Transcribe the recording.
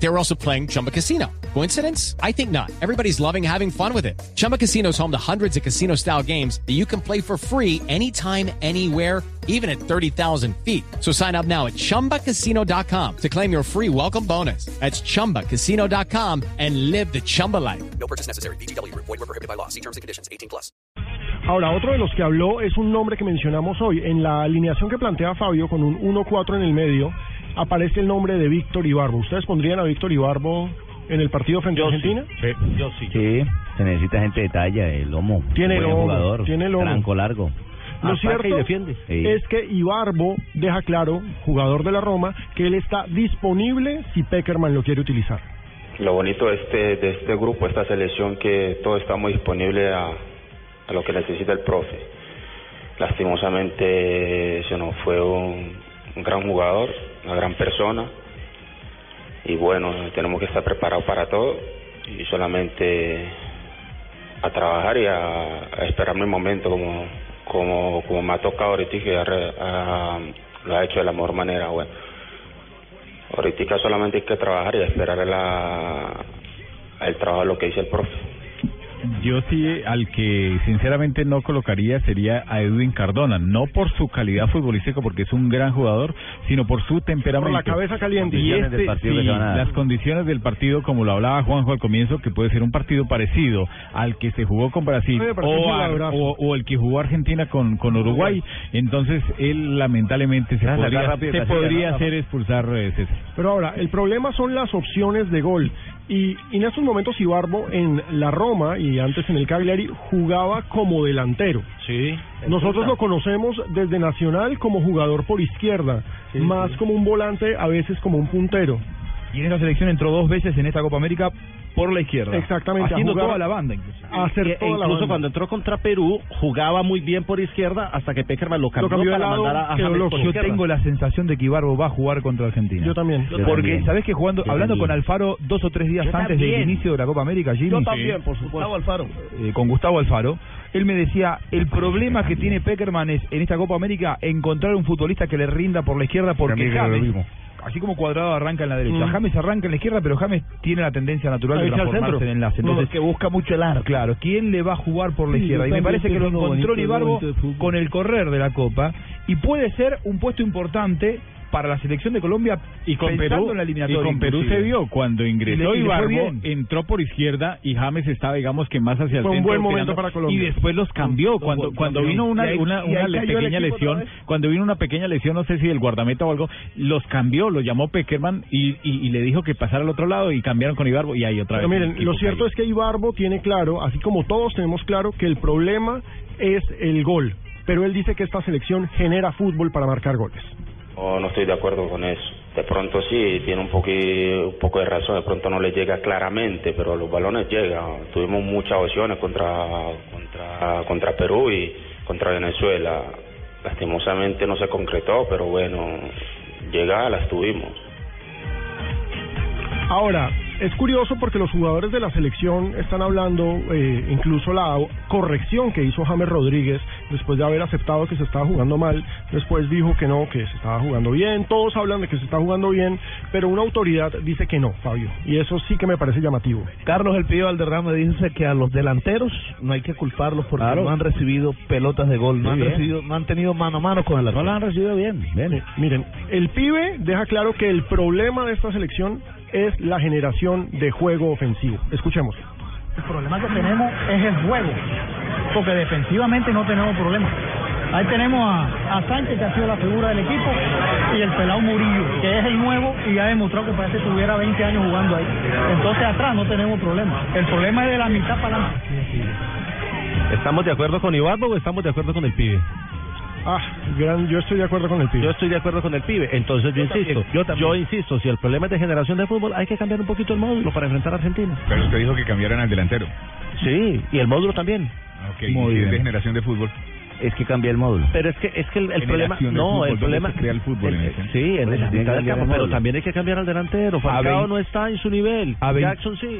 They were also playing Chumba Casino. Coincidence? I think not. Everybody's loving having fun with it. Chumba Casino is home to hundreds of casino style games that you can play for free anytime, anywhere, even at 30,000 feet. So sign up now at chumbacasino.com to claim your free welcome bonus. That's chumbacasino.com and live the Chumba life. No purchase necessary. BGW. Void were prohibited by law. See terms and conditions. 18 plus. Ahora, otro de los que habló es un nombre que mencionamos hoy. En la alineación que plantea Fabio, con un 1-4 en el medio, aparece el nombre de Víctor Ibarbo. ¿Ustedes pondrían a Víctor Ibarbo en el partido frente a Argentina? Yo sí. Sí, se necesita gente de talla, el lomo. Tiene buen lomo, jugador, tiene lomo. Tranco largo. Lo Ataca cierto y defiende. Sí. es que Ibarbo deja claro, jugador de la Roma, que él está disponible si Peckerman lo quiere utilizar. Lo bonito de este, de este grupo, esta selección, que todo está muy disponible a, a lo que necesita el profe. Lastimosamente se nos fue un, un gran jugador, una gran persona. Y bueno, tenemos que estar preparados para todo y solamente a trabajar y a, a esperar mi momento como, como, como me ha tocado ahorita que lo ha hecho de la mejor manera. Bueno, ahorita solamente hay que trabajar y esperar la, el trabajo, lo que dice el profe. Yo sí, al que sinceramente no colocaría sería a Edwin Cardona, no por su calidad futbolística, porque es un gran jugador, sino por su temperamento. Por la cabeza caliente. Y este, sí, las condiciones del partido, como lo hablaba Juanjo al comienzo, que puede ser un partido parecido al que se jugó con Brasil o, a- o, o el que jugó Argentina con, con Uruguay, entonces él lamentablemente se podría, rápido se podría hacer expulsar eh, César. Pero ahora, el problema son las opciones de gol. Y, y en estos momentos Ibarbo en la Roma y antes en el Cagliari jugaba como delantero. Sí. Nosotros lo conocemos desde Nacional como jugador por izquierda, más como un volante, a veces como un puntero. Y en esa selección entró dos veces en esta Copa América por la izquierda. Exactamente, Haciendo jugar- toda la banda incluso. A hacer E- toda la incluso banda. cuando entró contra Perú, jugaba muy bien por izquierda hasta que Peckerman lo cambió, cambió de para lado, mandar a, James loco. por Yo izquierda. tengo la sensación de que Ibarbo va a jugar contra Argentina. Yo también. Yo Porque, también. ¿sabés que jugando, Yo hablando también. con Alfaro dos o tres días Yo antes del inicio de la Copa América, Jimmy? Yo también, por supuesto. Alfaro. Eh, con Gustavo Alfaro, él me decía, el problema que tiene Peckerman es, en esta Copa América, encontrar un futbolista que le rinda por la izquierda porque lo James, mismo. Así como Cuadrado arranca en la derecha, Mm. James arranca en la izquierda, pero James tiene la tendencia natural de transformarse en enlace. No, Entonces, que busca mucho el arco. Claro, ¿quién le va a jugar por la Sí, izquierda? Y me parece que lo encontró bonito, Ibarbo lo bonito de fútbol. con el correr de la Copa y puede ser un puesto importante para la selección de Colombia Y con Perú, en la y eliminatoria. con Perú inclusive. se vio cuando Y ingresó y Ibarbo, entró por izquierda y James estaba, digamos que más hacia el Fue un centro. buen momento para Colombia. Y después los cambió cuando cuando vino una, Y ahí- una, y una pequeña lesión, cuando vino una pequeña lesión, no sé si del guardameta o algo, los cambió, los llamó Peckerman y, y, y le dijo que pasara al otro lado y cambiaron con Ibarbo y ahí otra vez. miren, lo cierto cayó. es que Ibarbo tiene claro, así como todos tenemos claro, que el problema es el gol. Pero él dice que esta selección genera fútbol para marcar goles. No, no estoy de acuerdo con eso. De pronto sí, tiene un, poqui- un poco de razón, de pronto no le llega claramente, pero los balones llegan. Tuvimos muchas opciones contra, contra, contra Perú y contra Venezuela. Lastimosamente no se concretó, pero bueno, llegadas las tuvimos. Ahora, es curioso porque los jugadores de la selección están hablando, eh, incluso la corrección que hizo James Rodríguez después de haber aceptado que se estaba jugando mal, después dijo que no, que se estaba jugando bien, todos hablan de que se está jugando bien, pero una autoridad dice que no, Fabio, y eso sí que me parece llamativo. Carlos El Pío Valderrama dice que a los delanteros no hay que culparlos porque Claro. no han recibido pelotas de gol, no han recibido, no han tenido mano a mano con el No arquero. lo han recibido bien. bien. Eh, miren, el pibe deja claro que el problema de esta selección es la generación de juego ofensivo. Escuchemos. El problema que tenemos es el juego, porque defensivamente no tenemos problemas. Ahí tenemos a, a Sánchez, que ha sido la figura del equipo, y el pelado Murillo, que es el nuevo y ya ha demostrado que parece que tuviera 20 años jugando ahí. Entonces atrás no tenemos problema. El problema es de la mitad para adelante. ¿Estamos de acuerdo con Ibarbo o estamos de acuerdo con el pibe? Ah, gran, yo estoy de acuerdo con el pibe. Yo estoy de acuerdo con el pibe, entonces yo, insisto, yo, insisto, si el problema es de generación de fútbol, hay que cambiar un poquito el módulo para enfrentar a Argentina. Pero usted dijo que cambiaran al delantero. Sí, y el módulo también. Ok, Muy y si es bien. de generación de fútbol. Es que cambia el módulo. Pero es que es que el, problema no, fútbol, el ¿dónde problema se crea el fútbol en ese? sí, en Pues campo, pero también hay que cambiar al delantero. Falcao no está en su nivel. Jackson sí.